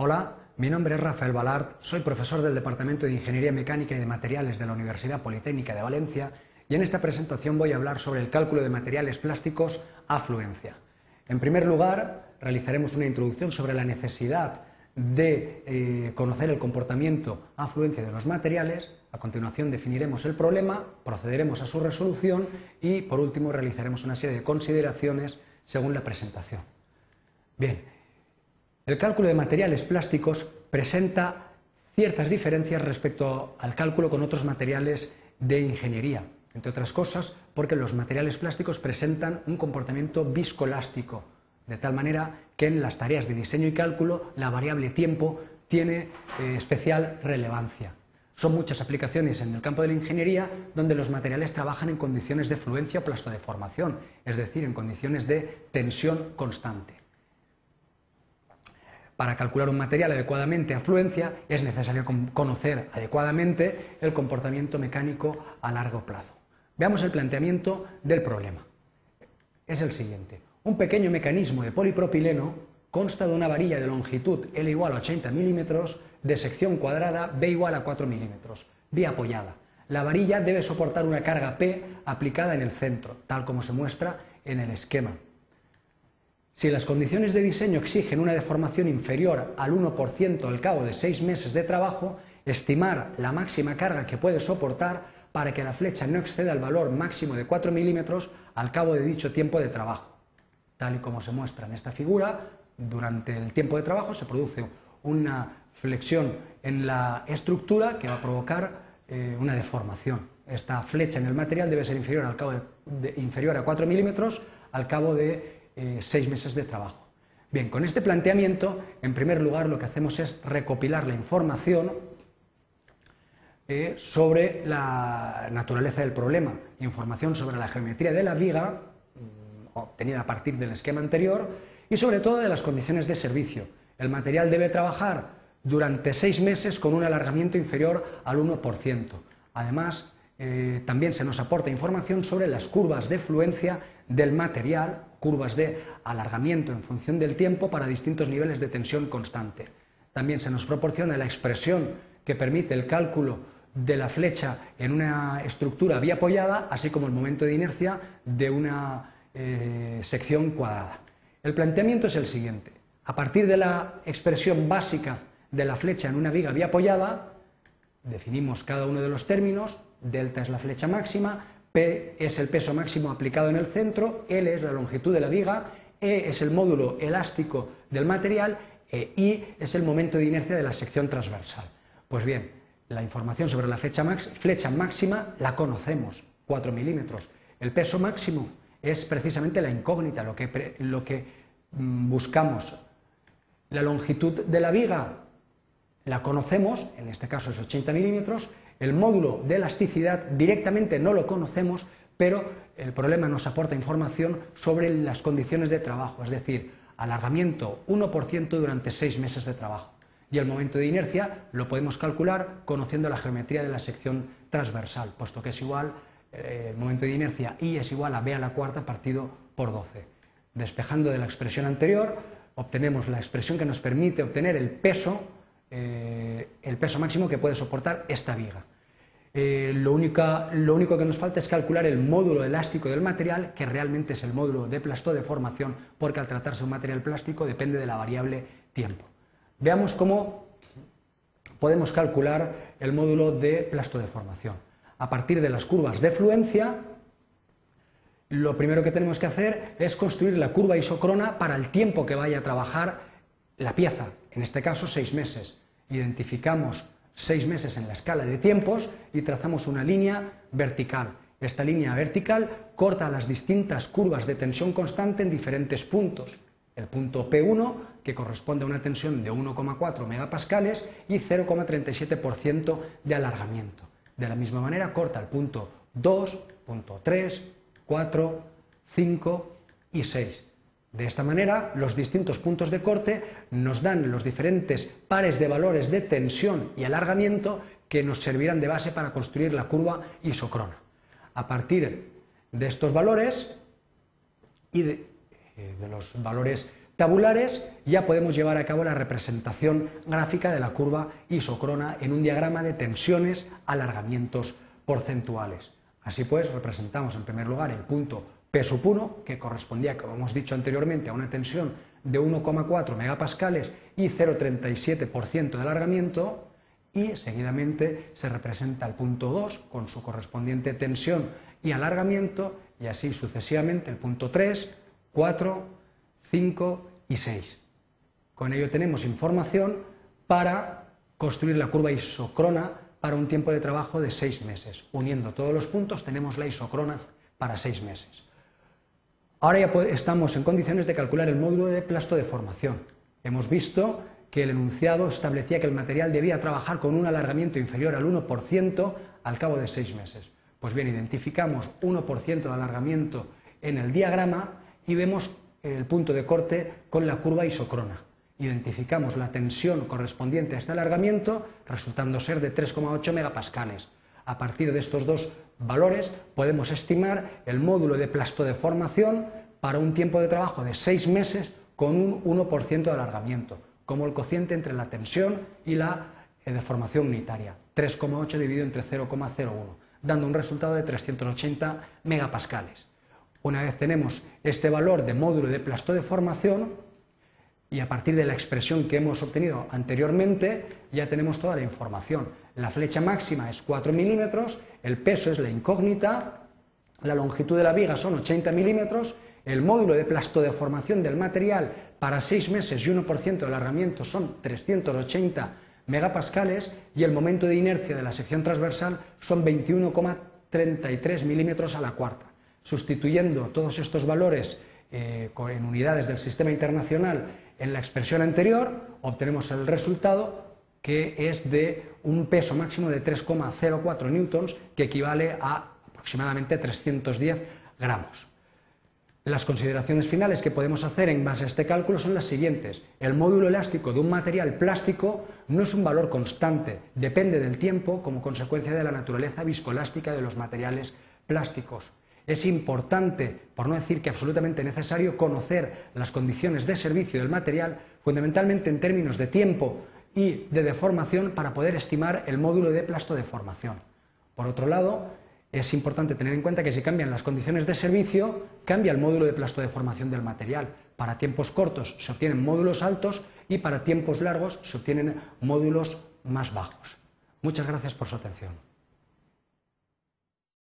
Hola, mi nombre es Rafael Balart, soy profesor del Departamento de Ingeniería Mecánica y de Materiales de la Universidad Politécnica de Valencia y en esta presentación voy a hablar sobre el cálculo de materiales plásticos a fluencia. En primer lugar, realizaremos una introducción sobre la necesidad de eh, conocer el comportamiento a fluencia de los materiales, a continuación definiremos el problema, procederemos a su resolución y por último realizaremos una serie de consideraciones según la presentación. Bien, el cálculo de materiales plásticos presenta ciertas diferencias respecto al cálculo con otros materiales de ingeniería, entre otras cosas porque los materiales plásticos presentan un comportamiento viscoelástico, de tal manera que en las tareas de diseño y cálculo la variable tiempo tiene eh, especial relevancia. Son muchas aplicaciones en el campo de la ingeniería donde los materiales trabajan en condiciones de fluencia o plastodeformación, es decir, en condiciones de tensión constante. Para calcular un material adecuadamente a fluencia es necesario conocer adecuadamente el comportamiento mecánico a largo plazo. Veamos el planteamiento del problema. Es el siguiente. Un pequeño mecanismo de polipropileno consta de una varilla de longitud L igual a 80 milímetros, de sección cuadrada B igual a 4 milímetros, vía apoyada. La varilla debe soportar una carga P aplicada en el centro, tal como se muestra en el esquema. Si las condiciones de diseño exigen una deformación inferior al 1% al cabo de seis meses de trabajo, estimar la máxima carga que puede soportar para que la flecha no exceda el valor máximo de 4 milímetros al cabo de dicho tiempo de trabajo. Tal y como se muestra en esta figura, durante el tiempo de trabajo se produce una flexión en la estructura que va a provocar eh, una deformación. Esta flecha en el material debe ser inferior, al cabo inferior a 4 milímetros al cabo de eh, seis meses de trabajo. Bien, con este planteamiento, en primer lugar, lo que hacemos es recopilar la información eh, sobre la naturaleza del problema, información sobre la geometría de la viga, mm, obtenida a partir del esquema anterior, y sobre todo de las condiciones de servicio. El material debe trabajar durante seis meses con un alargamiento inferior al 1%. Además, eh, también se nos aporta información sobre las curvas de fluencia del material, curvas de alargamiento en función del tiempo para distintos niveles de tensión constante. También se nos proporciona la expresión que permite el cálculo de la flecha en una estructura apoyada, así como el momento de inercia de una eh, sección cuadrada. El planteamiento es el siguiente. A partir de la expresión básica de la flecha en una viga apoyada, definimos cada uno de los términos, delta es la flecha máxima, P es el peso máximo aplicado en el centro, L es la longitud de la viga, E es el módulo elástico del material e I es el momento de inercia de la sección transversal. Pues bien, la información sobre la flecha, máxima la conocemos, 4 milímetros. El peso máximo es precisamente la incógnita, lo que, mm, buscamos. La longitud de la viga la conocemos, en este caso es 80 milímetros, el módulo de elasticidad directamente no lo conocemos, pero el problema nos aporta información sobre las condiciones de trabajo, es decir, alargamiento 1% durante seis meses de trabajo. Y el momento de inercia lo podemos calcular conociendo la geometría de la sección transversal, puesto que es igual, eh, el momento de inercia I es igual a B a la cuarta partido por 12. Despejando de la expresión anterior, obtenemos la expresión que nos permite obtener el peso eh, el peso máximo que puede soportar esta viga. Eh, lo, único que nos falta es calcular el módulo elástico del material, que realmente es el módulo de plastodeformación, porque al tratarse de un material plástico depende de la variable tiempo. Veamos cómo podemos calcular el módulo de plastodeformación. A partir de las curvas de fluencia, lo primero que tenemos que hacer es construir la curva isocrona para el tiempo que vaya a trabajar la pieza, en este caso seis meses. Identificamos seis meses en la escala de tiempos y trazamos una línea vertical. Esta línea vertical corta las distintas curvas de tensión constante en diferentes puntos. El punto P1, que corresponde a una tensión de 1,4 megapascales y 0,37% de alargamiento. De la misma manera corta el punto 2, punto 3, 4, 5 y 6. De esta manera, los distintos puntos de corte nos dan los diferentes pares de valores de tensión y alargamiento que nos servirán de base para construir la curva isocrona. A partir de estos valores y de, eh, los valores tabulares, ya podemos llevar a cabo la representación gráfica de la curva isocrona en un diagrama de tensiones, alargamientos porcentuales. Así pues, representamos en primer lugar el punto P 1, que correspondía, como hemos dicho anteriormente, a una tensión de 1,4 megapascales y 0,37% de alargamiento, y seguidamente se representa el punto 2 con su correspondiente tensión y alargamiento, y así sucesivamente el punto 3, 4, 5 y 6. Con ello tenemos información para construir la curva isocrona para un tiempo de trabajo de 6 meses. Uniendo todos los puntos tenemos la isocrona para 6 meses. Ahora ya estamos en condiciones de calcular el módulo de plasto de formación. Hemos visto que el enunciado establecía que el material debía trabajar con un alargamiento inferior al 1% al cabo de 6 meses. Pues bien, identificamos 1% de alargamiento en el diagrama y vemos el punto de corte con la curva isocrona. Identificamos la tensión correspondiente a este alargamiento, resultando ser de 3,8 megapascales. A partir de estos dos valores podemos estimar el módulo de plastodeformación para un tiempo de trabajo de 6 meses con un 1% de alargamiento, como el cociente entre la tensión y la eh, deformación unitaria, 3,8 dividido entre 0,01, dando un resultado de 380 megapascales. Una vez tenemos este valor de módulo de plasto de formación, y a partir de la expresión que hemos obtenido anteriormente, ya tenemos toda la información. La flecha máxima es 4 milímetros, el peso es la incógnita, la longitud de la viga son 80 milímetros, el módulo de plasto de formación del material para 6 meses y 1% de alargamiento son 380 megapascales y el momento de inercia de la sección transversal son 21,33 milímetros a la cuarta sustituyendo todos estos valores eh, en unidades del sistema internacional en la expresión anterior, obtenemos el resultado que es de un peso máximo de 3,04 newtons, que equivale a aproximadamente 310 gramos. Las consideraciones finales que podemos hacer en base a este cálculo son las siguientes. El módulo elástico de un material plástico no es un valor constante, depende del tiempo como consecuencia de la naturaleza viscoelástica de los materiales plásticos. Es importante, por no decir que absolutamente necesario, conocer las condiciones de servicio del material, fundamentalmente en términos de tiempo y de deformación, para poder estimar el módulo de plasto de formación. Por otro lado, es importante tener en cuenta que si cambian las condiciones de servicio, cambia el módulo de plasto de formación del material. Para tiempos cortos se obtienen módulos altos y para tiempos largos se obtienen módulos más bajos. Muchas gracias por su atención.